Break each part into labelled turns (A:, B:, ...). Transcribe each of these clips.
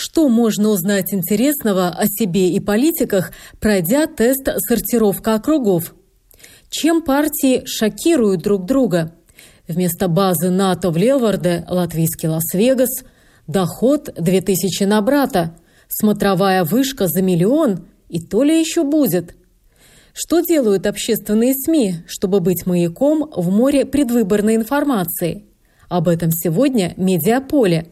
A: Что можно узнать интересного о себе и политиках, пройдя тест «Сортировка округов»? Чем партии шокируют друг друга? Вместо базы НАТО в Лелварде – латвийский Лас-Вегас, доход 2000 на брата, смотровая вышка за миллион и то ли еще будет. Что делают общественные СМИ, чтобы быть маяком в море предвыборной информации – об этом сегодня «Медиаполе».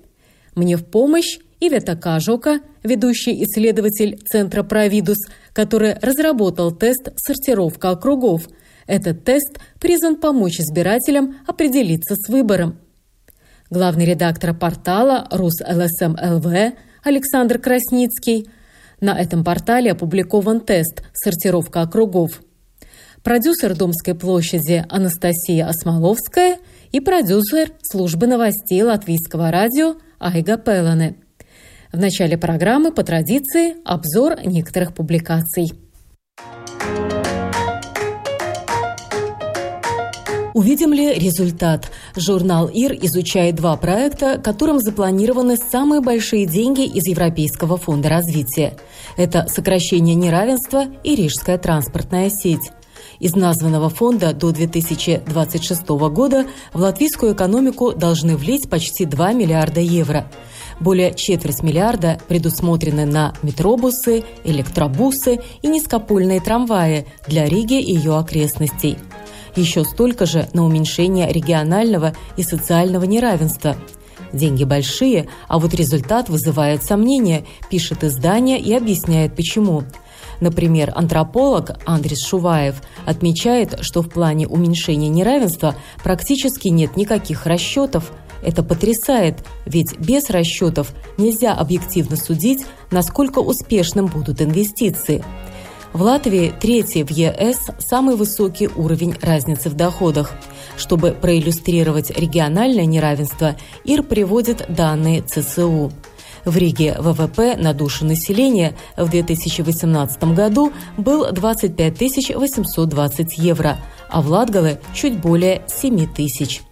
A: Мне в помощь Ивета Кажока, ведущий исследователь Центра Providus, который разработал тест «Сортировка округов». Этот тест призван помочь избирателям определиться с выбором. Главный редактор портала Rus.LSM.lv Александр Красницкий. На этом портале опубликован тест «Сортировка округов». Продюсер Домской площади Анастасия Осмоловская – и продюсер службы новостей Латвийского радио Айга Пелане. В начале программы по традиции обзор некоторых публикаций. Увидим ли результат? Журнал ИР изучает два проекта, которым запланированы самые большие деньги из Европейского фонда развития. Это сокращение неравенства и Рижская транспортная сеть. Из названного фонда до 2026 года в латвийскую экономику должны влить почти 2 миллиарда евро. Более четверть миллиарда предусмотрены на метробусы, электробусы и низкопольные трамваи для Риги и ее окрестностей. Еще столько же на уменьшение регионального и социального неравенства. Деньги большие, а вот результат вызывает сомнения, пишет издание и объясняет почему – Например, антрополог Андрис Шуваев отмечает, что в плане уменьшения неравенства практически нет никаких расчетов. Это потрясает, ведь без расчетов нельзя объективно судить, насколько успешным будут инвестиции. В Латвии третий в ЕС самый высокий уровень разницы в доходах. Чтобы проиллюстрировать региональное неравенство, ИР приводит данные ЦСУ. В Риге ВВП на душу населения в 2018 году был 25 820 евро, а в Латгале чуть более 7 тысяч.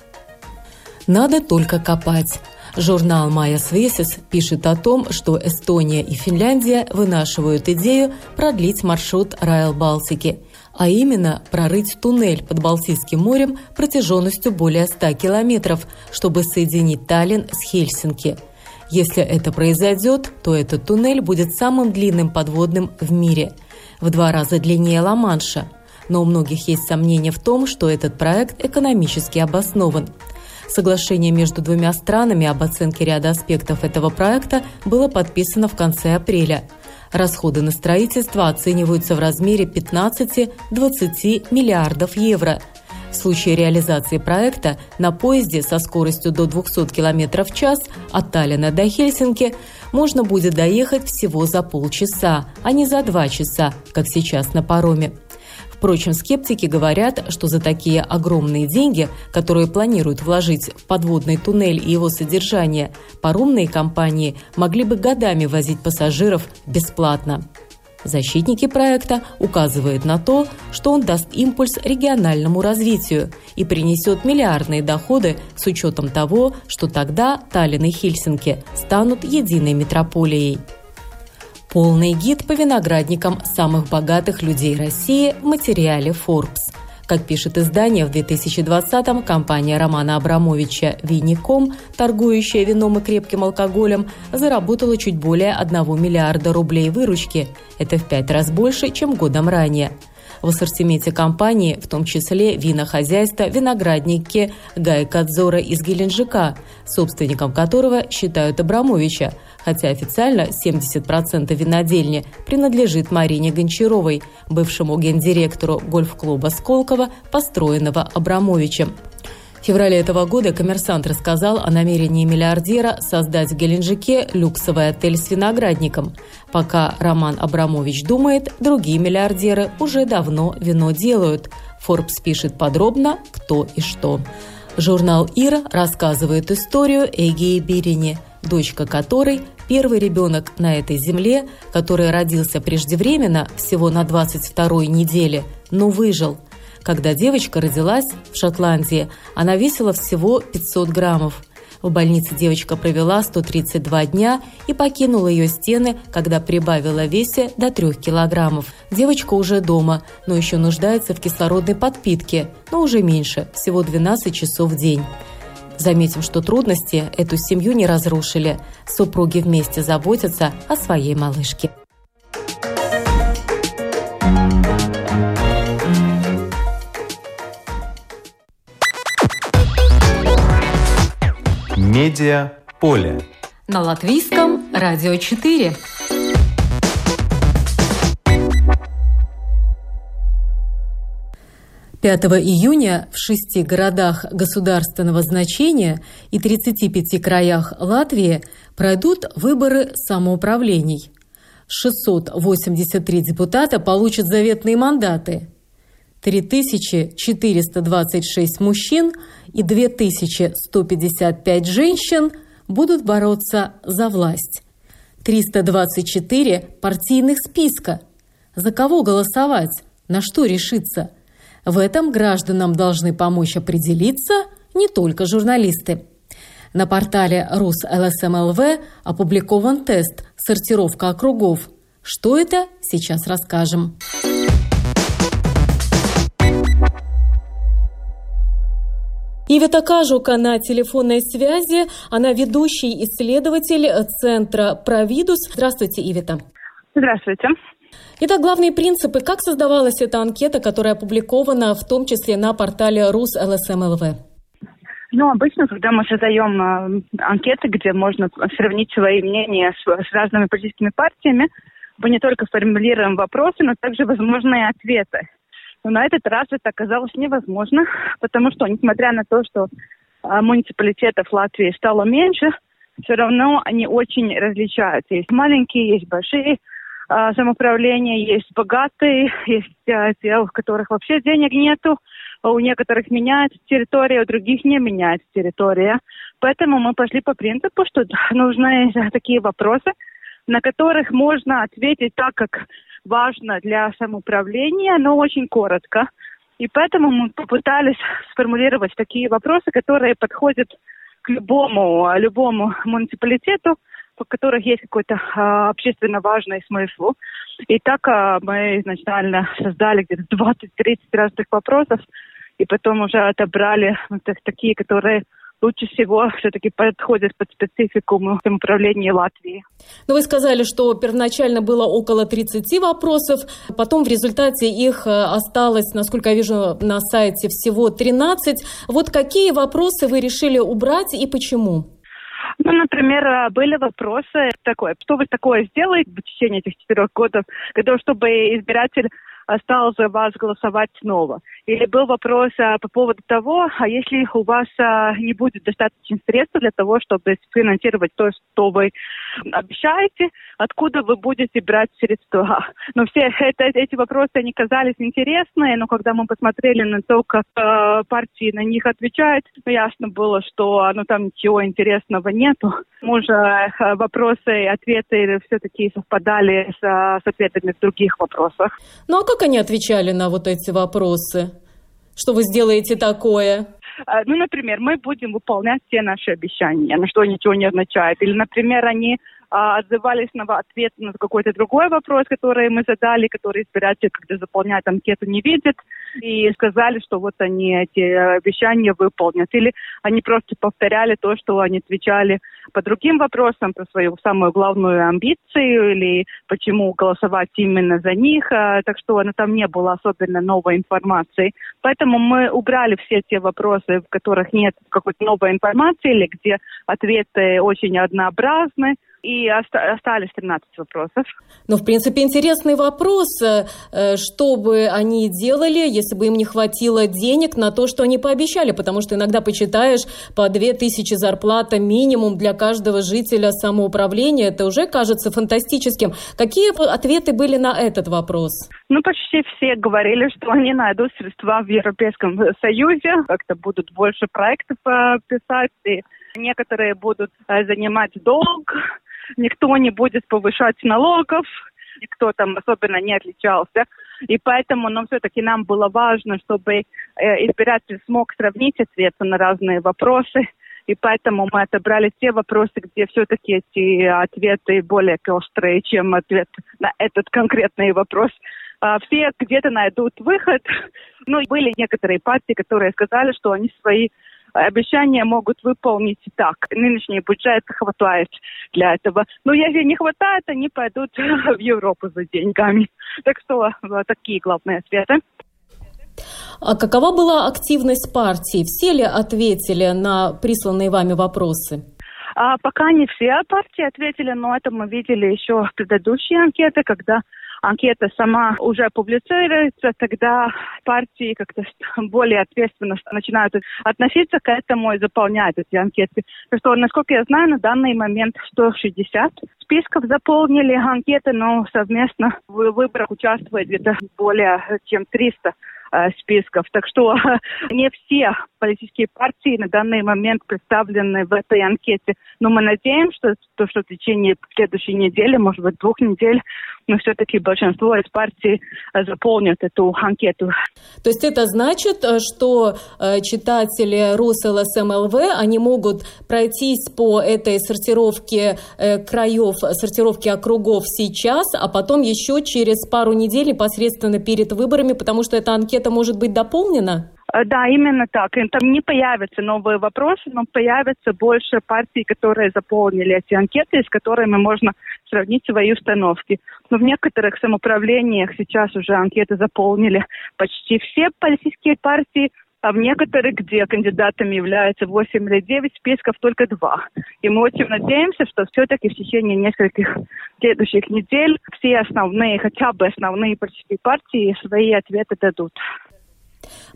A: Надо только копать. Журнал «Майя Свесис» пишет о том, что Эстония и Финляндия вынашивают идею продлить маршрут Райл-Балтики, а именно прорыть туннель под Балтийским морем протяженностью более 100 километров, чтобы соединить Таллин с Хельсинки – если это произойдет, то этот туннель будет самым длинным подводным в мире, в два раза длиннее Ла-Манша. Но у многих есть сомнения в том, что этот проект экономически обоснован. Соглашение между двумя странами об оценке ряда аспектов этого проекта было подписано в конце апреля. Расходы на строительство оцениваются в размере 15-20 миллиардов евро – в случае реализации проекта на поезде со скоростью до 200 км в час от Таллина до Хельсинки можно будет доехать всего за полчаса, а не за два часа, как сейчас на пароме. Впрочем, скептики говорят, что за такие огромные деньги, которые планируют вложить в подводный туннель и его содержание, паромные компании могли бы годами возить пассажиров бесплатно. Защитники проекта указывают на то, что он даст импульс региональному развитию и принесет миллиардные доходы с учетом того, что тогда Таллин и Хельсинки станут единой метрополией. Полный гид по виноградникам самых богатых людей России в материале Forbes – как пишет издание, в 2020-м компания Романа Абрамовича «Винником», торгующая вином и крепким алкоголем, заработала чуть более 1 миллиарда рублей выручки. Это в пять раз больше, чем годом ранее. В ассортименте компании, в том числе винохозяйство, виноградники Гайкадзора из Геленджика, собственником которого считают Абрамовича, хотя официально 70% винодельни принадлежит Марине Гончаровой, бывшему гендиректору гольф-клуба Сколково, построенного Абрамовичем. Феврале этого года коммерсант рассказал о намерении миллиардера создать в Геленджике люксовый отель с виноградником. Пока Роман Абрамович думает, другие миллиардеры уже давно вино делают. Forbes пишет подробно, кто и что. Журнал «Ира» рассказывает историю Эгии Бирине, дочка которой – первый ребенок на этой земле, который родился преждевременно, всего на 22-й неделе, но выжил. Когда девочка родилась в Шотландии, она весила всего 500 граммов – в больнице девочка провела 132 дня и покинула ее стены, когда прибавила весе до 3 килограммов. Девочка уже дома, но еще нуждается в кислородной подпитке, но уже меньше, всего 12 часов в день. Заметим, что трудности эту семью не разрушили. Супруги вместе заботятся о своей малышке.
B: Медиа поле.
C: На латвийском радио 4.
A: Пятого июня в шести городах государственного значения и 35 краях Латвии пройдут выборы самоуправлений. 683 депутата получат заветные мандаты. 3426 мужчин и 2155 женщин будут бороться за власть. 324 партийных списка. За кого голосовать? На что решиться? В этом гражданам должны помочь определиться не только журналисты. На портале РусЛСМЛВ опубликован тест «Сортировка округов». Что это, сейчас расскажем. Ивета Кажука на телефонной связи. Она ведущий исследователь Центра Провидус. Здравствуйте, Ивета.
D: Здравствуйте.
A: Итак, главные принципы. Как создавалась эта анкета, которая опубликована в том числе на портале РУС ЛСМЛВ?
D: Ну, обычно, когда мы создаем э, анкеты, где можно сравнить свои мнения с, с разными политическими партиями, мы не только формулируем вопросы, но также возможные ответы. Но на этот раз это оказалось невозможно, потому что, несмотря на то, что а, муниципалитетов Латвии стало меньше, все равно они очень различаются. Есть маленькие, есть большие а, самоуправления, есть богатые, есть а, те, у которых вообще денег нету, а у некоторых меняется территория, у других не меняется территория. Поэтому мы пошли по принципу, что нужны такие вопросы, на которых можно ответить так, как важно для самоуправления, но очень коротко. И поэтому мы попытались сформулировать такие вопросы, которые подходят к любому, любому муниципалитету, по которых есть какой-то а, общественно важный смысл. И так а, мы изначально создали где-то 20-30 разных вопросов, и потом уже отобрали вот, такие, которые лучше всего все-таки подходят под специфику самоуправления Латвии.
A: Но вы сказали, что первоначально было около 30 вопросов, потом в результате их э, осталось, насколько я вижу, на сайте всего 13. Вот какие вопросы вы решили убрать и почему?
D: Ну, например, э, были вопросы такое, что вы такое сделаете в течение этих четырех годов, для чтобы избиратель стал за вас голосовать снова. Или был вопрос а, по поводу того, а если у вас а, не будет достаточно средств для того, чтобы финансировать то, что вы обещаете, откуда вы будете брать средства? Но все это, эти вопросы, они казались интересные, но когда мы посмотрели на то, как э, партии на них отвечают, ну, ясно было, что ну, там ничего интересного нету. Уже э, вопросы и ответы все-таки совпадали с, с ответами в других вопросах.
A: Ну а как они отвечали на вот эти вопросы? Что вы сделаете такое?
D: А, ну, например, мы будем выполнять все наши обещания, на что ничего не означает. Или, например, они отзывались на ответ на какой-то другой вопрос, который мы задали, который избиратель, когда заполняет анкету, не видит, и сказали, что вот они эти обещания выполнят. Или они просто повторяли то, что они отвечали по другим вопросам, про свою самую главную амбицию, или почему голосовать именно за них. А, так что ну, там не было особенно новой информации. Поэтому мы убрали все те вопросы, в которых нет какой-то новой информации, или где ответы очень однообразны и остались 13 вопросов.
A: Ну, в принципе, интересный вопрос. Э, э, что бы они делали, если бы им не хватило денег на то, что они пообещали? Потому что иногда почитаешь по 2000 зарплата минимум для каждого жителя самоуправления. Это уже кажется фантастическим. Какие ответы были на этот вопрос?
D: Ну, почти все говорили, что они найдут средства в Европейском Союзе, как-то будут больше проектов э, писать, и некоторые будут занимать долг, никто не будет повышать налогов, никто там особенно не отличался. И поэтому, но все-таки нам было важно, чтобы э, избиратель смог сравнить ответы на разные вопросы. И поэтому мы отобрали те вопросы, где все-таки эти ответы более острые, чем ответ на этот конкретный вопрос. А все где-то найдут выход. Ну, были некоторые партии, которые сказали, что они свои обещания могут выполнить и так. Нынешний бюджет хватает для этого. Но если не хватает, они пойдут в Европу за деньгами. Так что такие главные ответы.
A: А какова была активность партии? Все ли ответили на присланные вами вопросы?
D: А пока не все партии ответили, но это мы видели еще в предыдущей анкете, когда анкета сама уже публицируется, тогда партии как-то более ответственно начинают относиться к этому и заполнять эти анкеты. Так что, насколько я знаю, на данный момент 160 списков заполнили анкеты, но совместно в выборах участвует где-то более чем 300 Э, списков. Так что не все политические партии на данный момент представлены в этой анкете. Но мы надеемся, что, то, что в течение следующей недели, может быть, двух недель, но все-таки большинство из партий э, заполнят эту анкету.
A: То есть это значит, э, что читатели РусЛСМЛВ, они могут пройтись по этой сортировке краев, сортировке округов сейчас, а потом еще через пару недель непосредственно перед выборами, потому что эта анкета может быть дополнено?
D: Э, да, именно так. Там не появятся новые вопросы, но появятся больше партий, которые заполнили эти анкеты, с которыми можно сравнить свои установки. Но в некоторых самоуправлениях сейчас уже анкеты заполнили почти все политические партии, а в некоторых, где кандидатами являются 8 или 9 списков, только два. И мы очень надеемся, что все-таки в течение нескольких следующих недель все основные, хотя бы основные политические партии свои ответы дадут.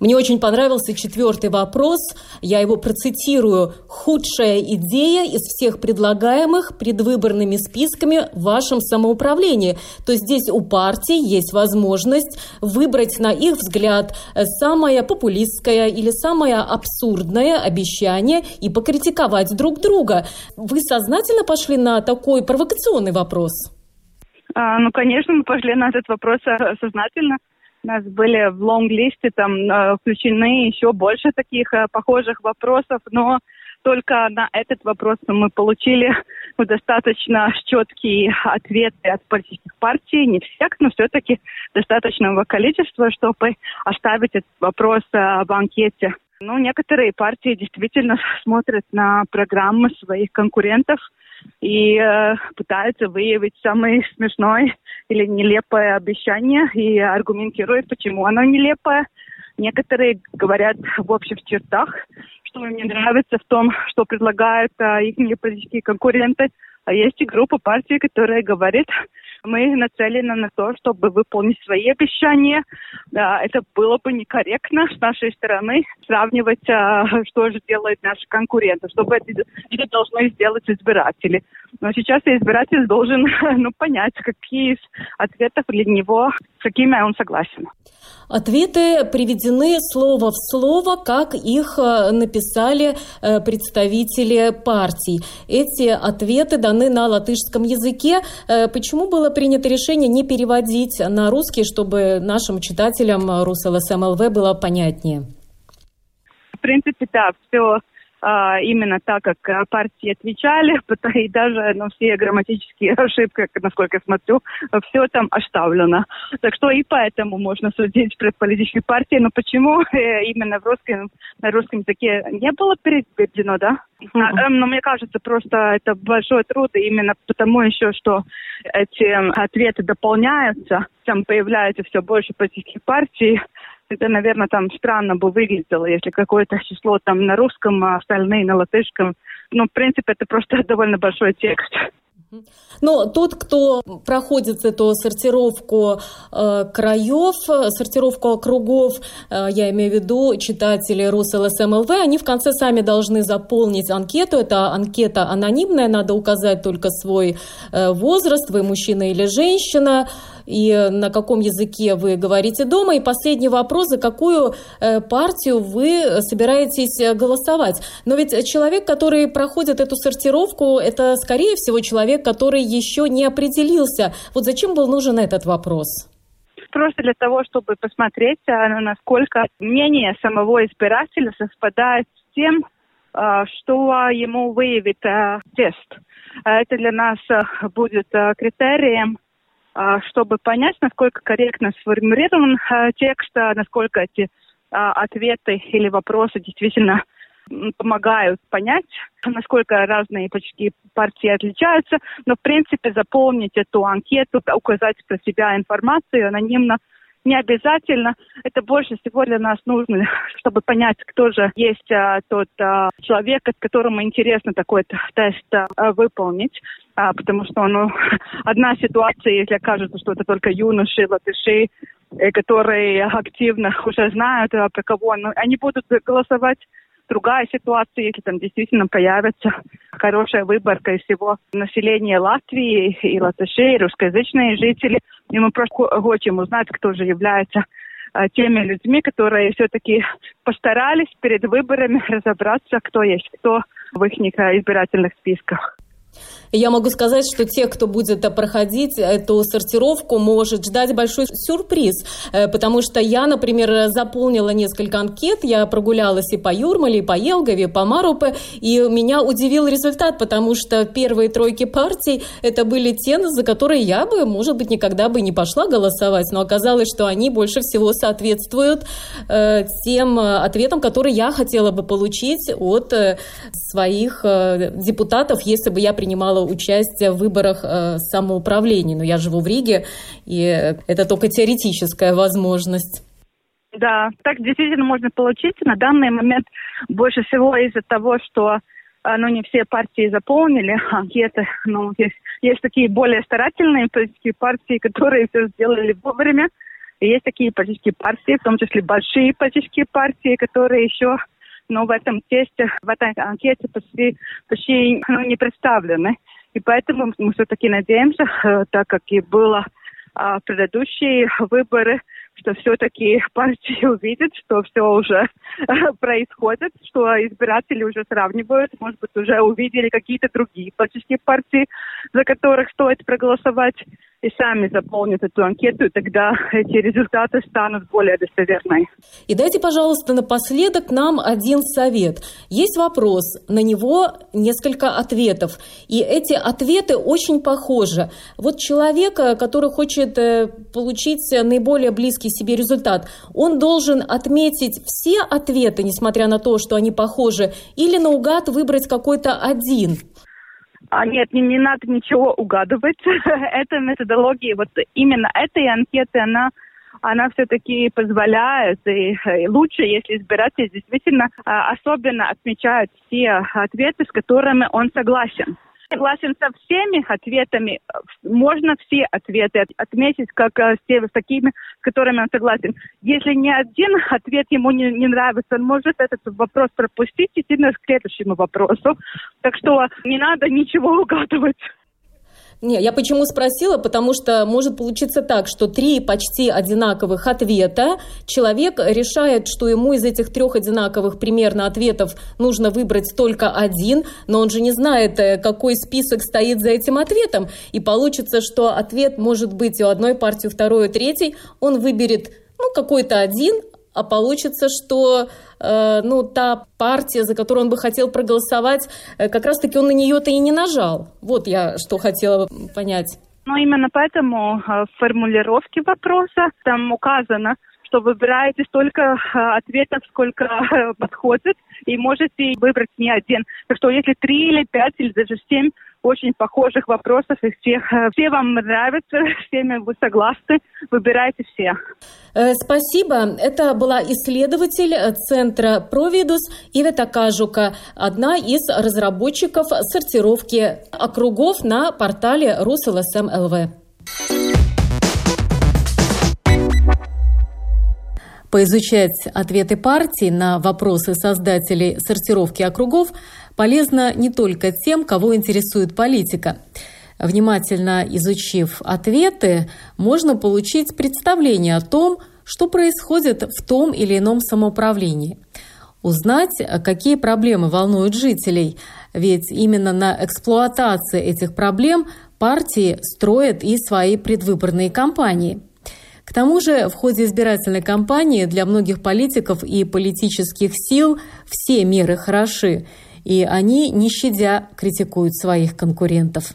A: Мне очень понравился четвертый вопрос. Я его процитирую. «Худшая идея из всех предлагаемых предвыборными списками в вашем самоуправлении». То здесь у партий есть возможность выбрать, на их взгляд, самое популистское или самое абсурдное обещание и покритиковать друг друга. Вы сознательно пошли на такой провокационный вопрос?
D: А, ну, конечно, мы пошли на этот вопрос сознательно. Нас были в лонг-листе там э, включены еще больше таких э, похожих вопросов, но только на этот вопрос мы получили ну, достаточно четкие ответы от политических партий, не всех, но все-таки достаточного количества, чтобы оставить этот вопрос э, в анкете. Ну, некоторые партии действительно смотрят на программы своих конкурентов – и э, пытаются выявить самое смешное или нелепое обещание и аргументируют, почему оно нелепое. Некоторые говорят в общих чертах, что им не нравится в том, что предлагают э, их политические конкуренты. А есть и группа партий, которая говорит, мы нацелены на то, чтобы выполнить свои обещания. Да, это было бы некорректно с нашей стороны сравнивать, а, что же делают наши конкуренты, чтобы это, это должны сделать избиратели. Но сейчас избиратель должен ну, понять, какие из ответов для него, с какими он согласен.
A: Ответы приведены слово в слово, как их э, написали э, представители партий. Эти ответы даны на латышском языке. Э, почему было принято решение не переводить на русский, чтобы нашим читателям РусЛСМЛВ было понятнее?
D: В принципе, да, все именно так, как а, партии отвечали, и даже ну, все грамматические ошибки, насколько я смотрю, все там оставлено. Так что и поэтому можно судить про политические партии. Но почему э, именно в русском, на русском языке не было переведено, да? Mm-hmm. Но мне кажется, просто это большой труд, и именно потому еще, что эти ответы дополняются, там появляется все больше политических партий, это, наверное, там странно бы выглядело, если какое-то число там на русском, а остальные на латышском. Ну, в принципе, это просто довольно большой текст.
A: Но тот, кто проходит эту сортировку э, краев, сортировку округов, э, я имею в виду читатели РусЛСМЛВ, они в конце сами должны заполнить анкету. Это анкета анонимная, надо указать только свой э, возраст, вы мужчина или женщина, и на каком языке вы говорите дома. И последний вопрос, за какую э, партию вы собираетесь э, голосовать. Но ведь человек, который проходит эту сортировку, это, скорее всего, человек, который еще не определился. Вот зачем был нужен этот вопрос?
D: Просто для того, чтобы посмотреть, а, насколько мнение самого избирателя совпадает с тем, а, что ему выявит а, тест. Это для нас будет критерием чтобы понять, насколько корректно сформулирован а, текст, а, насколько эти ответы или вопросы действительно помогают понять, насколько разные почти партии отличаются. Но, в принципе, заполнить эту анкету, указать про себя информацию анонимно – не обязательно. Это больше всего для нас нужно, чтобы понять, кто же есть а, тот а, человек, которому интересно такой тест а, выполнить. А, потому что ну, одна ситуация, если кажется, что это только юноши, латыши, э, которые активно уже знают а, про кого, но они будут голосовать другая ситуация, если там действительно появится хорошая выборка из всего населения Латвии и латышей, и русскоязычные жители. И мы просто хотим узнать, кто же является а, теми людьми, которые все-таки постарались перед выборами разобраться, кто есть кто в их избирательных списках.
A: Я могу сказать, что те, кто будет проходить эту сортировку, может ждать большой сюрприз, э, потому что я, например, заполнила несколько анкет, я прогулялась и по Юрмале, и по Елгове, и по Марупе, и меня удивил результат, потому что первые тройки партий это были те, за которые я бы, может быть, никогда бы не пошла голосовать, но оказалось, что они больше всего соответствуют э, тем ответам, которые я хотела бы получить от э, своих э, депутатов, если бы я принимала принимала участие в выборах э, самоуправления. Но я живу в Риге, и это только теоретическая возможность.
D: Да, так действительно можно получить. На данный момент больше всего из-за того, что э, ну, не все партии заполнили анкеты. Ну, есть, есть такие более старательные политические партии, которые все сделали вовремя. И есть такие политические партии, в том числе большие политические партии, которые еще но в этом тесте, в этой анкете почти, почти ну, не представлены. И поэтому мы все-таки надеемся, э, так как и было а, предыдущие выборы, что все-таки партии увидят, что все уже происходит, что избиратели уже сравнивают, может быть, уже увидели какие-то другие политические партии, за которых стоит проголосовать и сами заполнят эту анкету, и тогда эти результаты станут более достоверными.
A: И дайте, пожалуйста, напоследок нам один совет. Есть вопрос, на него несколько ответов, и эти ответы очень похожи. Вот человек, который хочет э, получить наиболее близкий себе результат, он должен отметить все ответы, несмотря на то, что они похожи, или наугад выбрать какой-то один?
D: А, нет, не, не надо ничего угадывать. Эта методология, вот именно этой анкеты, она она все-таки позволяет, и, и лучше, если избиратель действительно а, особенно отмечает все ответы, с которыми он согласен согласен со всеми ответами. Можно все ответы отметить как э, с, теми, с такими, с которыми он согласен. Если ни один ответ ему не, не нравится, он может этот вопрос пропустить и идти к следующему вопросу. Так что не надо ничего угадывать.
A: Не, я почему спросила, потому что может получиться так, что три почти одинаковых ответа, человек решает, что ему из этих трех одинаковых примерно ответов нужно выбрать только один, но он же не знает, э, какой список стоит за этим ответом, и получится, что ответ может быть у одной партии, у второй, у третьей, он выберет ну, какой-то один, а получится, что э, ну, та партия, за которую он бы хотел проголосовать, э, как раз-таки он на нее-то и не нажал. Вот я что хотела понять.
D: Ну, именно поэтому э, в формулировке вопроса там указано, что выбираете столько э, ответов, сколько э, подходит, и можете выбрать не один. Так что если три или пять или даже семь очень похожих вопросов, и всех, э, все вам нравятся, всеми вы согласны, выбирайте все.
C: Э, спасибо. Это была исследователь Центра Providus Ивета Кажока, одна из разработчиков сортировки округов на портале Rus.LSM.lv. Поизучать ответы партий на вопросы создателей сортировки округов полезно не только тем, кого интересует политика. Внимательно изучив ответы, можно получить представление о том, что происходит в том или ином самоуправлении. Узнать, какие проблемы волнуют жителей, ведь именно на эксплуатации этих проблем партии строят и свои предвыборные кампании – к тому же в ходе избирательной кампании для многих политиков и политических сил все меры хороши, и они, не щадя, критикуют своих конкурентов.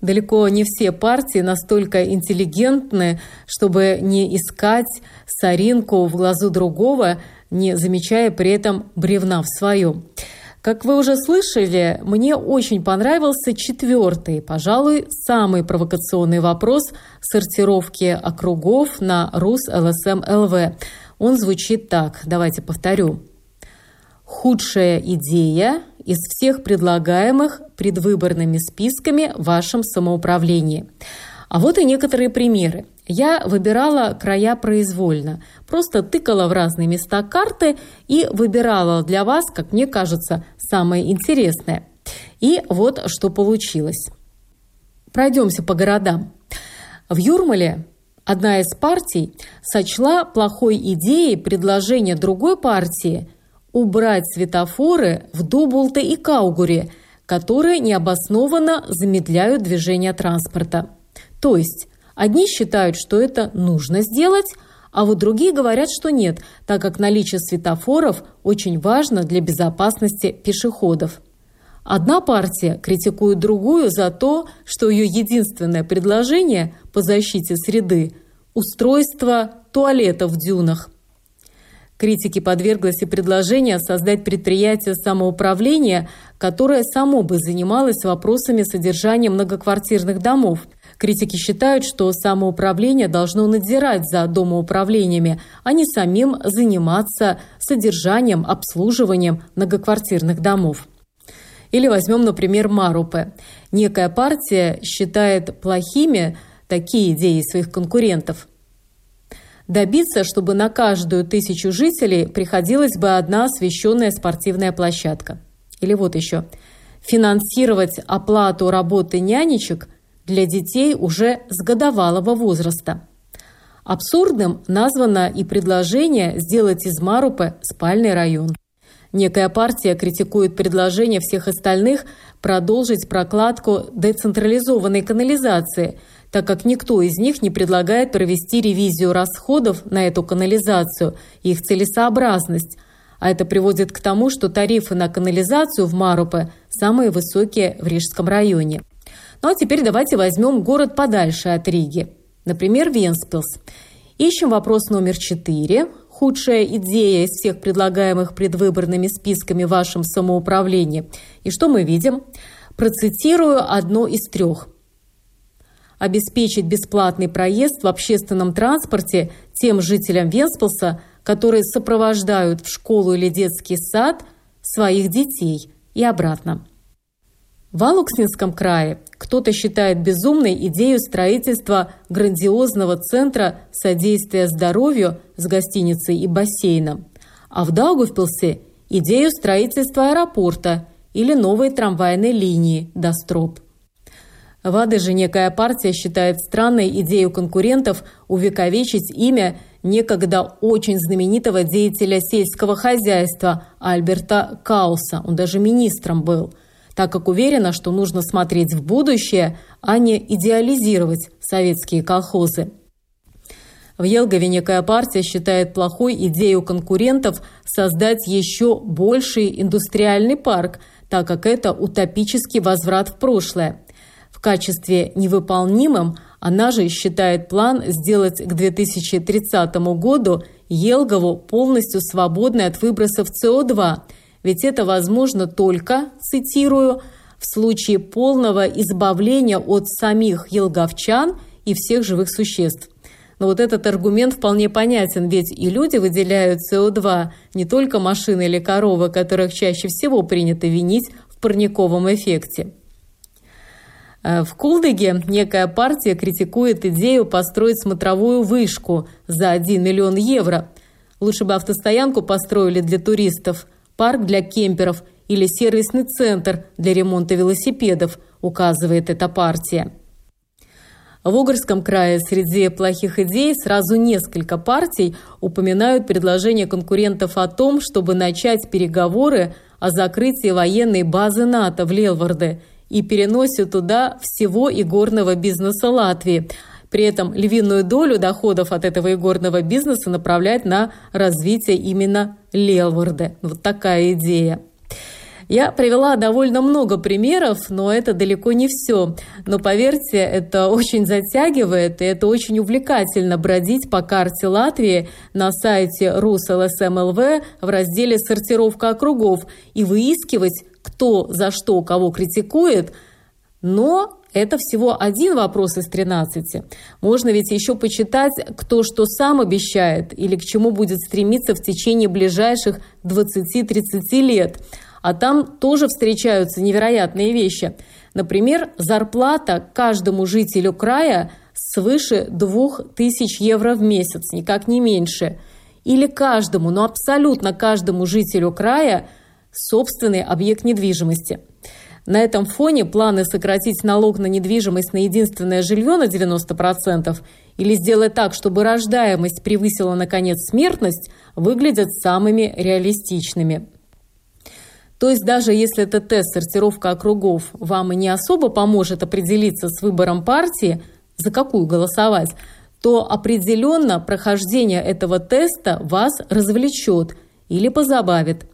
C: Далеко не все партии настолько интеллигентны, чтобы не искать соринку в глазу другого, не замечая при этом бревна в своем. Как вы уже слышали, мне очень понравился четвертый, пожалуй, самый провокационный вопрос сортировки округов на РУС ЛСМ ЛВ. Он звучит так, давайте повторю. Худшая идея из всех предлагаемых предвыборными списками в вашем самоуправлении. А вот и некоторые примеры. Я выбирала края произвольно, просто тыкала в разные места карты и выбирала для вас, как мне кажется, самое интересное. И вот что получилось. Пройдемся по городам. В Юрмале одна из партий сочла плохой идеей предложение другой партии убрать светофоры в Дубулте и Каугуре, которые необоснованно замедляют движение транспорта. То есть одни считают, что это нужно сделать, а вот другие говорят, что нет, так как наличие светофоров очень важно для безопасности пешеходов. Одна партия критикует другую за то, что ее единственное предложение по защите среды – устройство туалета в дюнах. Критике подверглось и предложение создать предприятие самоуправления, которое само бы занималось вопросами содержания многоквартирных домов. Критики считают, что самоуправление должно надзирать за домоуправлениями, а не самим заниматься содержанием, обслуживанием многоквартирных домов. Или возьмем, например, Марупе. Некая партия считает плохими такие идеи своих конкурентов. Добиться, чтобы на каждую тысячу жителей приходилась бы одна освещенная спортивная площадка. Или вот еще. Финансировать оплату работы нянечек для детей уже с годовалого возраста. Абсурдным названо и предложение сделать из Марупы спальный район. Некая партия критикует предложение всех остальных продолжить прокладку децентрализованной канализации, так как никто из них не предлагает провести ревизию расходов на эту канализацию и их целесообразность, а это приводит к тому, что тарифы на канализацию в Марупе самые высокие в Рижском районе. Ну а теперь давайте возьмем город подальше от Риги. Например, Венспилс. Ищем вопрос номер четыре. Худшая идея из всех предлагаемых предвыборными списками в вашем самоуправлении. И что мы видим? Процитирую одно из трех. Обеспечить бесплатный проезд в общественном транспорте тем жителям Венспилса, которые сопровождают в школу или детский сад своих детей и обратно. В Алукснинском крае кто-то считает безумной идею строительства грандиозного центра содействия здоровью с гостиницей и бассейном, а в Даугавпилсе – идею строительства аэропорта или новой трамвайной линии до Строп. В Аде же некая партия считает странной идею конкурентов увековечить имя некогда очень знаменитого деятеля сельского хозяйства Альберта Кауса. Он даже министром был – так как уверена, что нужно смотреть в будущее, а не идеализировать советские колхозы. В Елгове некая партия считает плохой идею конкурентов создать еще больший индустриальный парк, так как это утопический возврат в прошлое. Качестве невыполнимым она же считает план сделать к 2030 году Елгову полностью свободной от выбросов СО2 – ведь это возможно только, цитирую, в случае полного избавления от самих елговчан и всех живых существ. Но вот этот аргумент вполне понятен, ведь и люди выделяют СО2, не только машины или коровы, которых чаще всего принято винить в парниковом эффекте. Э, в Кулдыге некая партия критикует идею построить смотровую вышку за 1 миллион евро. Лучше бы автостоянку построили для туристов, парк для кемперов или сервисный центр для ремонта велосипедов, указывает эта партия. В Угорском крае среди плохих идей сразу несколько партий упоминают предложение конкурентов о том, чтобы начать переговоры о закрытии военной базы НАТО в Лелварде и переносе туда всего игорного бизнеса Латвии. При этом львиную долю доходов от этого игорного бизнеса направлять на развитие именно Лелварде. Вот такая идея. Я привела довольно много примеров, но это далеко не все. Но поверьте, это очень затягивает, и это очень увлекательно бродить по карте Латвии на сайте РусЛСМЛВ в разделе «Сортировка округов» и выискивать, кто за что кого критикует, но это всего один вопрос из 13. Можно ведь еще почитать, кто что сам обещает или к чему будет стремиться в течение ближайших 20-30 лет – а там тоже встречаются невероятные вещи. Например, зарплата каждому жителю края свыше 2000 евро в месяц, никак не меньше. Или каждому, но абсолютно каждому жителю края собственный объект недвижимости. На этом фоне планы сократить налог на недвижимость на единственное жилье на 90% или сделать так, чтобы рождаемость превысила, наконец, смертность, выглядят самыми реалистичными. То есть даже если этот тест сортировка округов вам и не особо поможет определиться с выбором партии, за какую голосовать, то определенно прохождение этого теста вас развлечет или позабавит.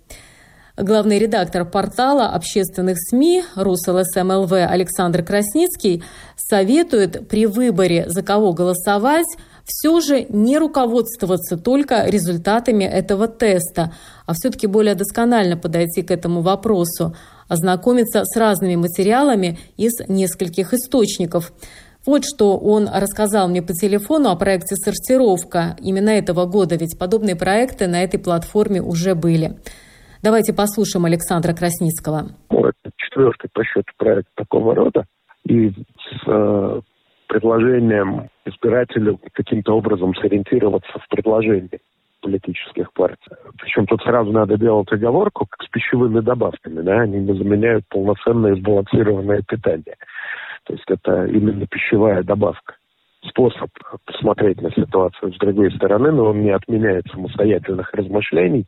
C: Главный редактор портала общественных СМИ РусЛСМЛВ Александр Красницкий советует при выборе, за кого голосовать, все же не руководствоваться только результатами этого теста, а все-таки более досконально подойти к этому вопросу, ознакомиться с разными материалами из нескольких источников. Вот что он рассказал мне по телефону о проекте «Сортировка» именно этого года, ведь подобные проекты на этой платформе уже были. Давайте послушаем Александра Красницкого.
E: Это четвертый по счету проект такого рода. И с э, предложением избирателю каким-то образом сориентироваться в предложении политических партий. Причем тут сразу надо делать оговорку, как с пищевыми добавками, да, они не заменяют полноценное сбалансированное питание. То есть это именно пищевая добавка. Способ посмотреть на ситуацию с другой стороны, но он не отменяет самостоятельных размышлений,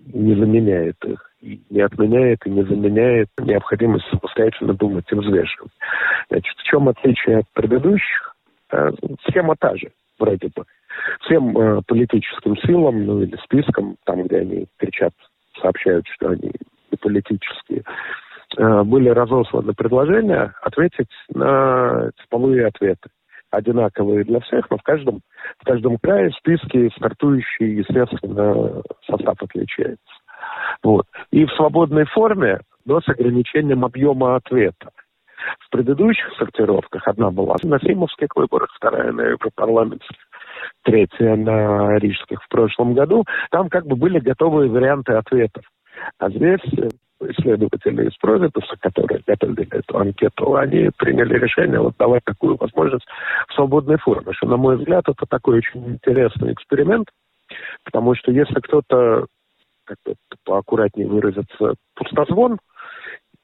E: не заменяет их не отменяет и не заменяет необходимость самостоятельно думать и взвешивать. Значит, в чем отличие от предыдущих? Э, схема та же, вроде бы. Всем э, политическим силам, ну или спискам, там, где они кричат, сообщают, что они не политические, э, были разосланы предложения ответить на типовые ответы одинаковые для всех, но в каждом, в каждом крае списки стартующие, естественно, состав отличается. Вот. И в свободной форме, но с ограничением объема ответа. В предыдущих сортировках одна была на сеймовских выборах, вторая на европарламентских, третья на рижских в прошлом году. Там как бы были готовые варианты ответов. А здесь исследователи из Провитуса, которые готовили эту анкету, они приняли решение вот давать такую возможность в свободной форме. Что, на мой взгляд, это такой очень интересный эксперимент, потому что если кто-то как бы поаккуратнее выразиться, пустозвон,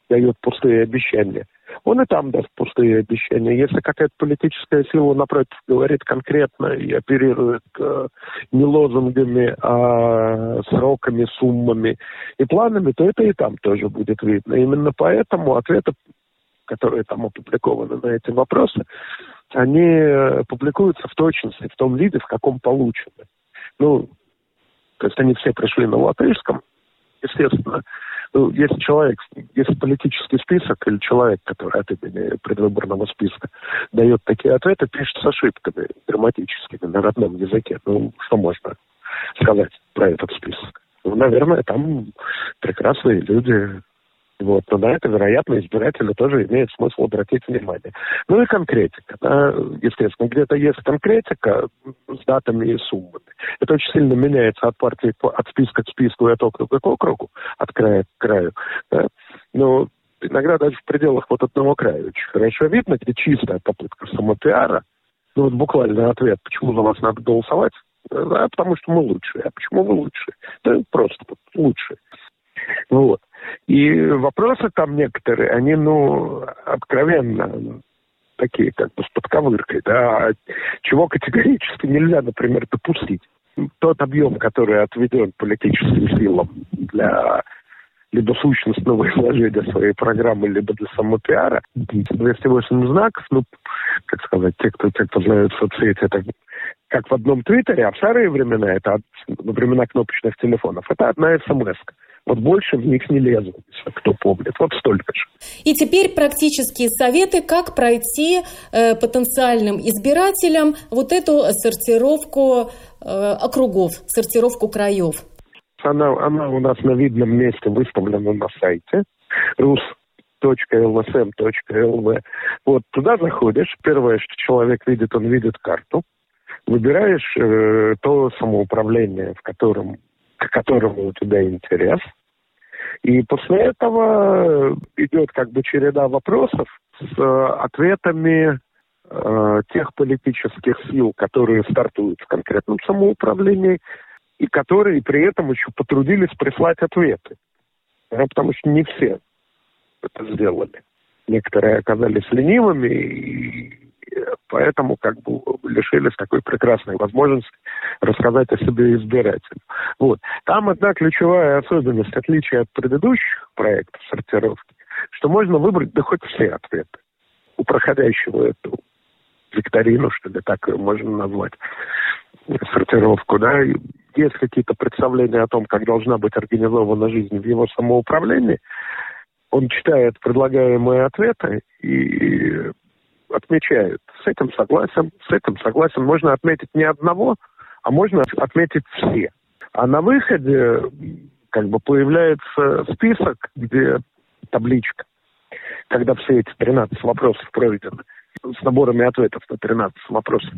E: дает пустые обещания, он и там даст пустые обещания. Если какая-то политическая сила, напротив, говорит конкретно и оперирует э, не лозунгами, а сроками, суммами и планами, то это и там тоже будет видно. Именно поэтому ответы, которые там опубликованы на эти вопросы, они э, публикуются в точности, в том виде, в каком получены. Ну, то есть они все пришли на латышском, естественно. Ну, если человек, если политический список или человек, который от имени предвыборного списка дает такие ответы, пишет с ошибками грамматическими на родном языке, ну, что можно сказать про этот список? Ну, наверное, там прекрасные люди, Вот, но на это, вероятно, избирателю тоже имеет смысл обратить внимание. Ну и конкретика. Да, естественно, где-то есть конкретика с датами и суммами. Это очень сильно меняется от партии, от списка к списку и от округа к округу, от края к краю. Да. Но иногда даже в пределах вот одного края очень хорошо видно, где чистая попытка самопиара, ну вот буквально ответ, почему за вас надо голосовать, да, потому что мы лучшие. А почему вы лучшие? Да просто лучшие. Вот. И вопросы там некоторые, они, ну, откровенно такие, как бы с подковыркой, да, чего категорически нельзя, например, допустить. Тот объем, который отведен политическим силам для либо сущностного изложения своей программы, либо для самопиара. 208 знаков, ну, как сказать, те, кто, те, кто знают соцсети, это как в одном твиттере, а в старые времена, это во времена кнопочных телефонов, это одна смс -ка. Вот больше в них не лезу, кто помнит. Вот столько же.
A: И теперь практические советы, как пройти э, потенциальным избирателям вот эту сортировку э, округов, сортировку краев.
E: Она, она у нас на видном месте выставлена на сайте rus.lsm.lv. Вот туда заходишь, первое, что человек видит, он видит карту, выбираешь э, то самоуправление, в котором, к которому у тебя интерес – и после этого идет как бы череда вопросов с э, ответами э, тех политических сил, которые стартуют в конкретном самоуправлении, и которые при этом еще потрудились прислать ответы. Да, потому что не все это сделали. Некоторые оказались ленивыми и поэтому как бы лишились такой прекрасной возможности рассказать о себе избирателям. Вот. Там одна ключевая особенность, отличие от предыдущих проектов сортировки, что можно выбрать да хоть все ответы у проходящего эту викторину, что ли, так можно назвать, сортировку, да, есть какие-то представления о том, как должна быть организована жизнь в его самоуправлении, он читает предлагаемые ответы и отмечают. С этим согласен, с этим согласен. Можно отметить не одного, а можно отметить все. А на выходе как бы появляется список, где табличка, когда все эти 13 вопросов пройдены с наборами ответов на 13 вопросов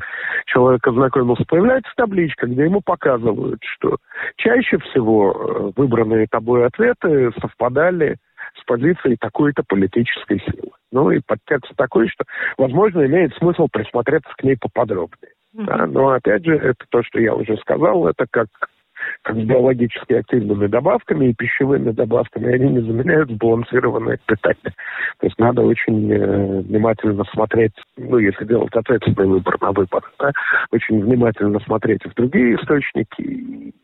E: человек ознакомился, появляется табличка, где ему показывают, что чаще всего э, выбранные тобой ответы совпадали с позицией такой-то политической силы. Ну и подтекст такой, что, возможно, имеет смысл присмотреться к ней поподробнее. Mm-hmm. Да? Но опять же, это то, что я уже сказал, это как как с биологически активными добавками и пищевыми добавками, они не заменяют сбалансированное питание. То есть надо очень э, внимательно смотреть, ну, если делать ответственный выбор на выбор, да, очень внимательно смотреть в другие источники. И,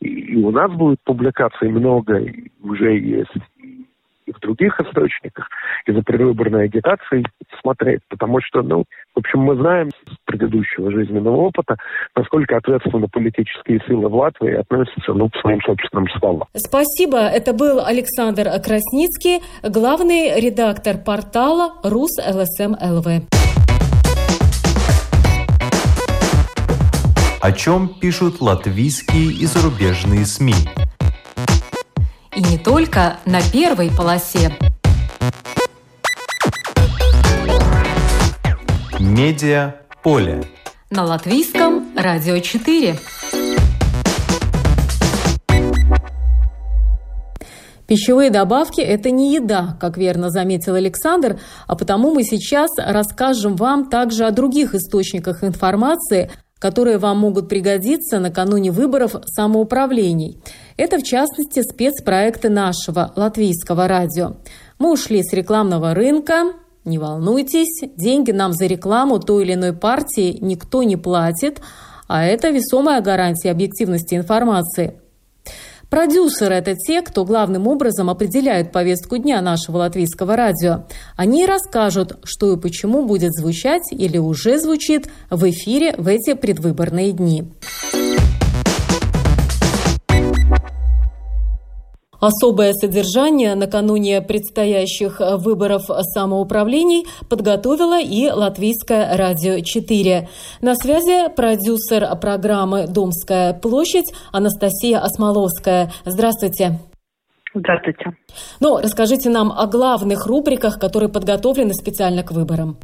E: и у нас будет публикаций много, и уже есть и в других источниках, и за предвыборной агитацией смотреть. Потому что, ну, в общем, мы знаем с предыдущего жизненного опыта, насколько ответственно политические силы в Латвии относятся ну, к своим собственным словам.
A: Спасибо. Это был Александр Красницкий, главный редактор портала РУС ЛСМ ЛВ.
B: О чем пишут латвийские и зарубежные СМИ?
C: И не только на первой полосе.
B: Медиа поле.
C: На латвийском радио 4.
A: Пищевые добавки – это не еда, как верно заметил Александр, а потому мы сейчас расскажем вам также о других источниках информации, которые вам могут пригодиться накануне выборов самоуправлений. Это, в частности, спецпроекты нашего латвийского радио. Мы ушли с рекламного рынка, не волнуйтесь, деньги нам за рекламу той или иной партии никто не платит, а это весомая гарантия объективности информации – Продюсеры – это те, кто главным образом определяют повестку дня нашего латвийского радио. Они расскажут, что и почему будет звучать или уже звучит в эфире в эти предвыборные дни. Особое содержание накануне предстоящих выборов самоуправлений подготовила и Латвийское радио 4. На связи продюсер программы «Домская площадь» Анастасия Осмоловская. Здравствуйте.
F: Здравствуйте.
A: Ну, расскажите нам о главных рубриках, которые подготовлены специально к выборам.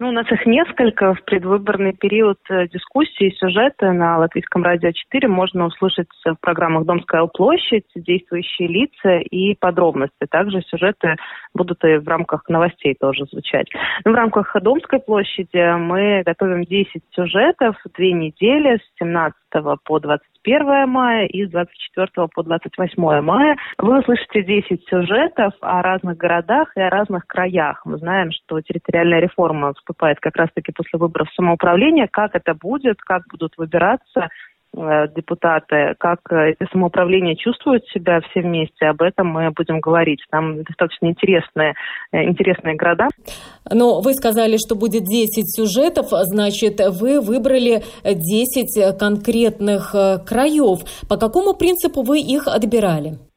F: Ну, у нас их несколько. В предвыборный период э, дискуссии сюжеты на Латвийском радио 4 можно услышать в программах «Домская площадь», «Действующие лица» и подробности. Также сюжеты будут и в рамках новостей тоже звучать. Но в рамках Домской площади мы готовим 10 сюжетов, две недели с 17 по 21 мая и с 24 по 28 мая. Вы услышите 10 сюжетов о разных городах и о разных краях. Мы знаем, что территориальная реформа вступает как раз-таки после выборов самоуправления. Как это будет, как будут выбираться депутаты, как э, эти самоуправления чувствуют себя все вместе, об этом мы будем говорить. Там достаточно интересные, э, интересные города.
A: Но вы сказали, что будет 10 сюжетов, значит, вы выбрали 10 конкретных краев. По какому принципу вы их отбирали?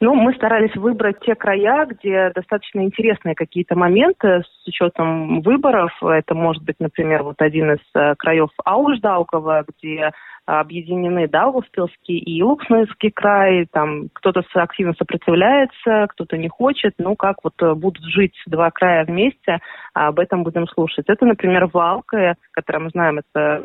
F: Ну, мы старались выбрать те края, где достаточно интересные какие-то моменты с учетом выборов. Это может быть, например, вот один из краев Аушдаукова, где объединены Даугавпилский и Лукснойский край. Там кто-то активно сопротивляется, кто-то не хочет. Ну, как вот э, будут жить два края вместе, об этом будем слушать. Это, например, Валка, который мы знаем, это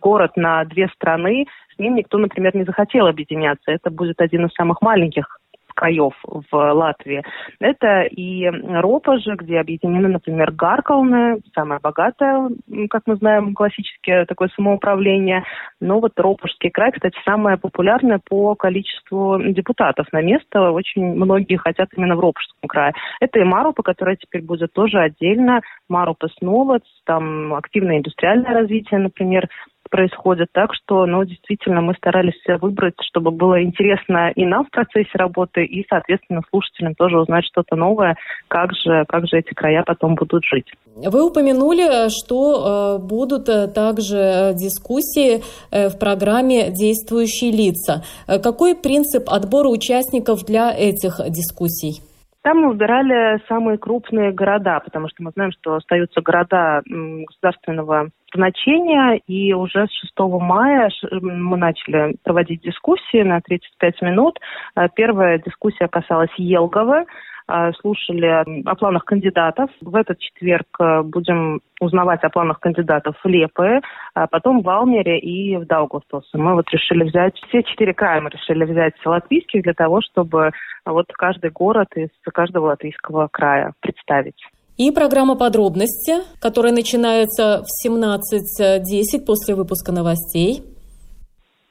F: город на две страны. С ним никто, например, не захотел объединяться. Это будет один из самых маленьких краев в Латвии. Это и Ропажи, где объединены, например, Гаркалны, самое богатое, как мы знаем, классическое такое самоуправление. Но вот Ропажский край, кстати, самое популярное по количеству депутатов на место. Очень многие хотят именно в Ропажском крае. Это и Марупа, которая теперь будет тоже отдельно. Марупа Сновац, там активное индустриальное развитие, например, происходит. Так что, ну, действительно, мы старались выбрать, чтобы было интересно и нам в процессе работы, и, соответственно, слушателям тоже узнать что-то новое, как же, как же эти края потом будут жить.
A: Вы упомянули, что э, будут э, также дискуссии э, в программе «Действующие лица». Какой принцип отбора участников для этих дискуссий?
F: Там мы выбирали самые крупные города, потому что мы знаем, что остаются города государственного значения, и уже с 6 мая мы начали проводить дискуссии на 35 минут. Э, первая дискуссия касалась Елгова, э, слушали о планах кандидатов. В этот четверг э, будем узнавать о планах кандидатов в Лепе, а потом в Алмере и в Даугавпилсе. Мы вот решили взять, все четыре края мы решили взять латвийских для того, чтобы вот каждый город из каждого латвийского края представить.
A: И программа подробности, которая начинается в 17.10 после выпуска новостей.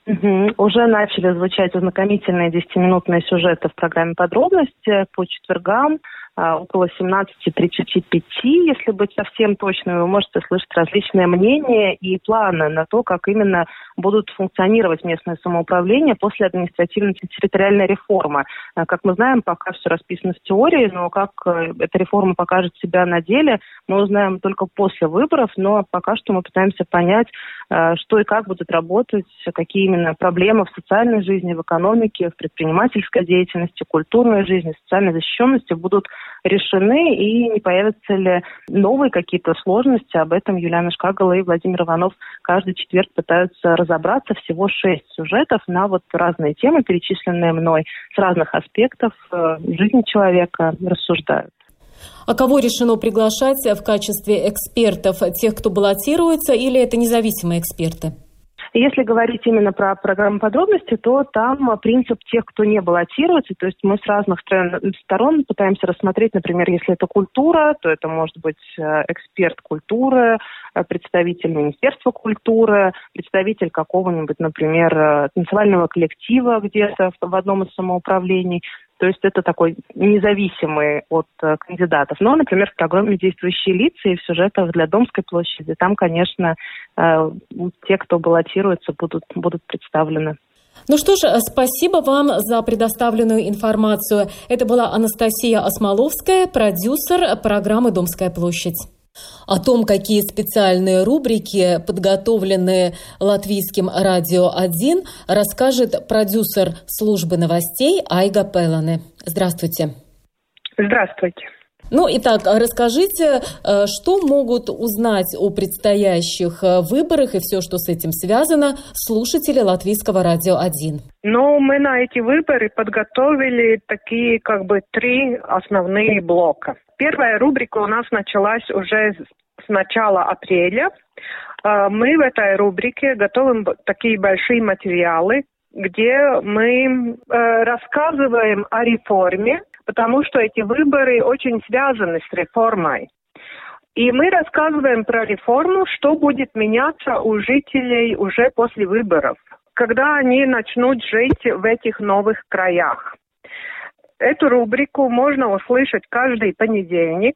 F: Угу. Уже начали звучать ознакомительные 10-минутные сюжеты в программе подробности по четвергам. А, около 17.35, если быть совсем точным, вы можете слышать различные мнения и планы на то, как именно будут функционировать местное самоуправление после административно-территориальной реформы. А, как мы знаем, пока все расписано в теории, но как э, эта реформа покажет себя на деле, мы узнаем только после выборов, но пока что мы пытаемся понять, э, что и как будет работать, какие именно проблемы в социальной жизни, в экономике, в предпринимательской деятельности, культурной жизни, социальной защищенности будут решены и не появятся ли новые какие-то сложности. Об этом Юлиана Шкагала и Владимир Иванов каждый четверг пытаются разобраться. Всего шесть сюжетов на вот разные темы, перечисленные мной, с разных аспектов э, жизни человека рассуждают.
A: А кого решено приглашать в качестве экспертов? Тех, кто баллотируется, или это независимые эксперты?
F: Если говорить именно про программу подробности, то там принцип тех, кто не баллотируется, то есть мы с разных сторон пытаемся рассмотреть, например, если это культура, то это может быть э, эксперт культуры, э, представитель Министерства культуры, представитель какого-нибудь, например, танцевального коллектива где-то в одном из самоуправлений. То есть это такой независимый от э, кандидатов. Но, например, в программе «Действующие лица» и в сюжетах для Домской площади, там, конечно, э, те, кто баллотируется, будут, будут представлены.
A: Ну что ж, спасибо вам за предоставленную информацию. Это была Анастасия Осмоловская, продюсер программы «Домская площадь». О том, какие специальные рубрики подготовлены Латвийским радио 1, расскажет продюсер службы новостей Айга Пелане. Здравствуйте.
F: Здравствуйте.
A: Ну, итак, расскажите, э, что могут узнать о предстоящих э, выборах и все, что с этим связано, слушатели Латвийского радио 1?
G: Ну, мы на эти выборы подготовили такие как бы три основные блока. Первая рубрика у нас началась уже с начала апреля. Э, мы в этой рубрике готовим такие большие материалы, где мы рассказываем о реформе, потому что эти выборы очень связаны с реформой. И мы рассказываем про реформу, что будет меняться у жителей уже после выборов, когда они начнут жить в этих новых краях. Эту рубрику можно услышать каждый понедельник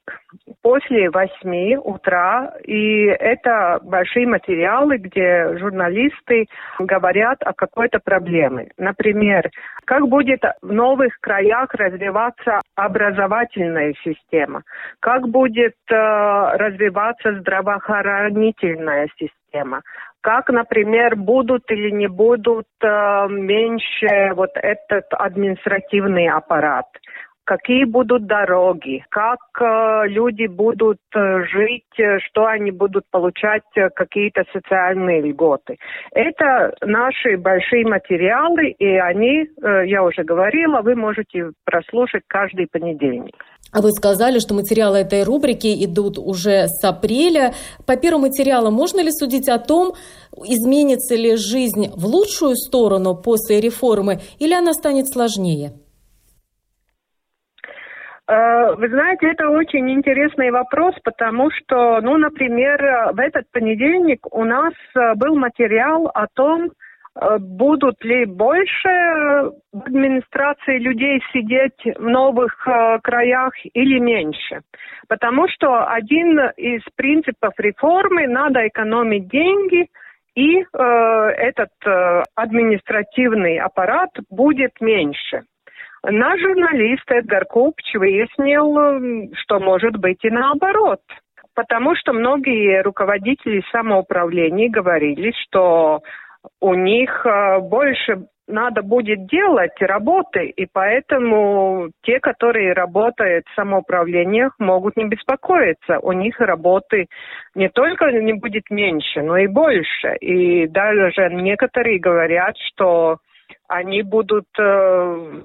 G: после восьми утра. И это большие материалы, где журналисты говорят о какой-то проблеме. Например, как будет в новых краях развиваться образовательная система, как будет э, развиваться здравоохранительная система, как, например, будут или не будут э, меньше вот этот административный аппарат, какие будут дороги, как э, люди будут э, жить, э, что они будут получать, какие-то социальные льготы. Это наши большие материалы, и они, я уже говорила, вы можете прослушать каждый понедельник.
A: А вы сказали, что материалы этой рубрики идут уже с апреля. По первым материалам можно ли судить о том, изменится ли жизнь в лучшую сторону после реформы или она станет сложнее?
G: Э, вы знаете, это очень интересный вопрос, потому что, ну, например, в этот понедельник у нас э, был материал о том, Э, будут ли больше в администрации людей сидеть в новых краях или меньше. Потому что один из принципов реформы – надо экономить деньги, и э, этот э, административный аппарат будет меньше. Наш журналист Эдгар Купч выяснил, что может быть и наоборот. Потому что многие руководители самоуправления говорили, что у них э, больше надо будет делать работы, и поэтому те, которые работают в самоуправлениях, могут не беспокоиться. У них работы не только не будет меньше, но и больше. И даже некоторые говорят, что они будут э,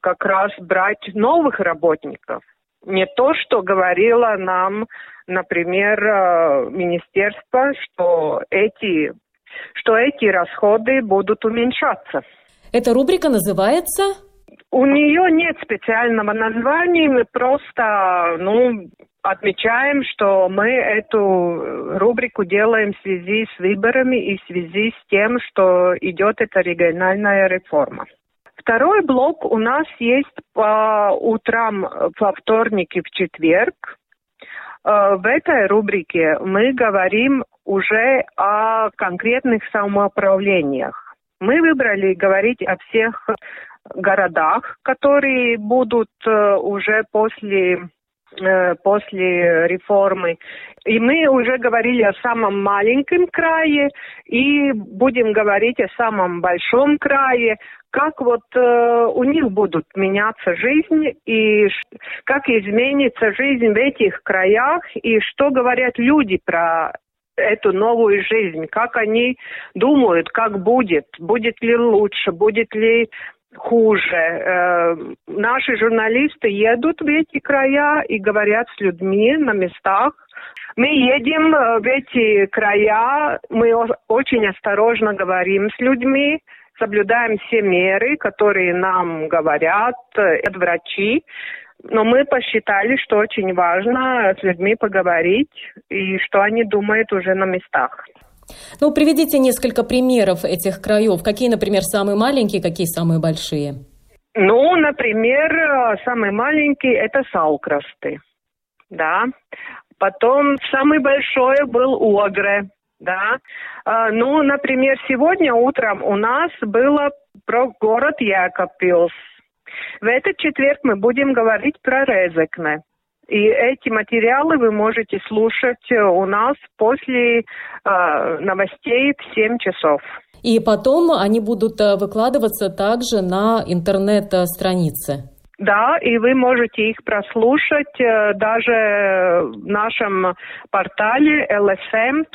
G: как раз брать новых работников. Не то, что говорило нам, например, э, министерство, что эти что эти расходы будут уменьшаться.
A: Эта рубрика называется?
G: У нее нет специального названия, мы просто, ну, отмечаем, что мы эту рубрику делаем в связи с выборами и в связи с тем, что идет эта региональная реформа. Второй блок у нас есть по утрам во вторник и в четверг. Э, в этой рубрике мы говорим уже о конкретных самоуправлениях. Мы выбрали говорить о всех городах, которые будут э, уже после э, после реформы. И мы уже говорили о самом маленьком крае и будем говорить о самом большом крае, как вот э, у них будут меняться жизнь и как изменится жизнь в этих краях и что говорят люди про эту новую жизнь, как они думают, как будет, будет ли лучше, будет ли хуже. Э, наши журналисты едут в эти края и говорят с людьми на местах. Мы едем э, в эти края, мы очень осторожно говорим с людьми, соблюдаем все меры, которые нам говорят э, врачи. Но мы посчитали, что очень важно с людьми поговорить и что они думают уже на местах.
A: Ну, приведите несколько примеров этих краев. Какие, например, самые маленькие, какие самые большие?
G: Ну, например, самый маленький – это Салкрасты, да. Потом самый большой был Огре, да. А, ну, например, сегодня утром у нас было про город Якопилс, в этот четверг мы будем говорить про Резекне. И эти материалы вы можете слушать у нас после э, новостей в 7 часов.
A: И потом они будут э, выкладываться также на интернет-странице.
G: Да, и вы можете их прослушать э, даже в нашем портале lsm.lv.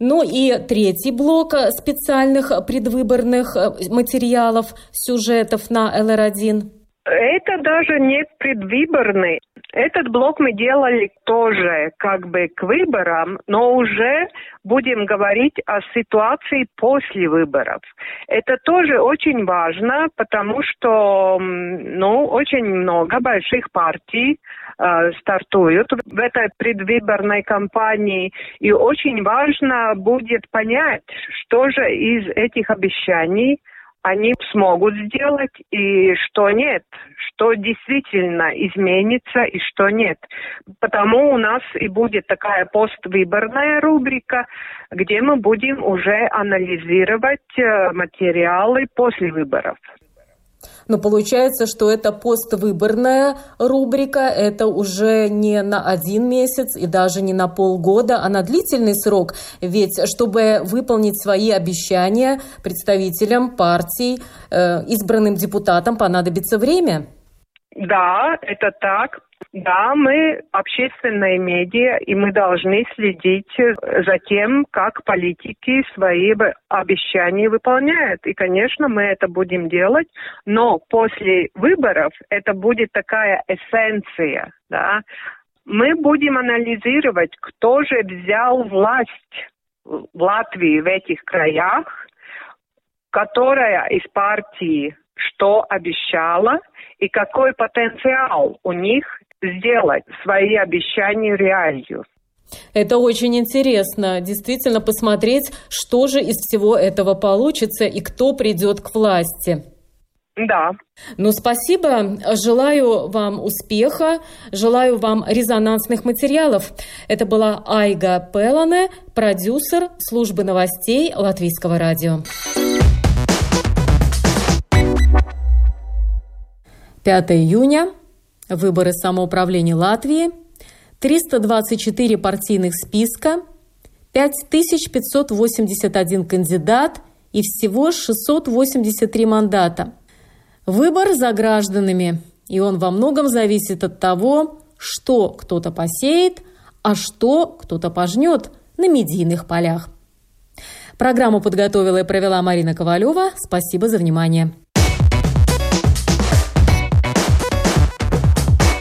A: Ну и третий блок специальных предвыборных э, материалов, сюжетов на ЛР1.
G: Это даже не предвыборный. Этот блок мы делали тоже как бы к выборам, но уже будем говорить о ситуации после выборов. Это тоже очень важно, потому что ну, очень много больших партий э, стартуют в этой предвыборной кампании, и очень важно будет понять, что же из этих обещаний они смогут сделать и что нет, что действительно изменится и что нет. Потому у нас и будет такая поствыборная рубрика, где мы будем уже анализировать э, материалы после выборов.
A: Но получается, что это поствыборная рубрика, это уже не на один месяц и даже не на полгода, а на длительный срок. Ведь чтобы выполнить свои обещания представителям партий, э, избранным депутатам понадобится время.
G: Да, это так. Да, мы общественные медиа, и мы должны следить за тем, как политики свои обещания выполняют. И, конечно, мы это будем делать, но после выборов это будет такая эссенция, да. Мы будем анализировать, кто же взял власть в Латвии в этих краях, которая из партии что обещала и какой потенциал у них сделать свои обещания реалью.
A: Это очень интересно, действительно посмотреть, что же из всего этого получится и кто придет к власти.
G: Да.
A: Ну, спасибо. Желаю вам успеха, желаю вам резонансных материалов. Это была Айга Пелане, продюсер службы новостей Латвийского радио. 5 июня выборы самоуправления Латвии, 324 партийных списка, 5581 кандидат и всего 683 мандата. Выбор за гражданами, и он во многом зависит от того, что кто-то посеет, а что кто-то пожнет на медийных полях. Программу подготовила и провела Марина Ковалева. Спасибо за внимание.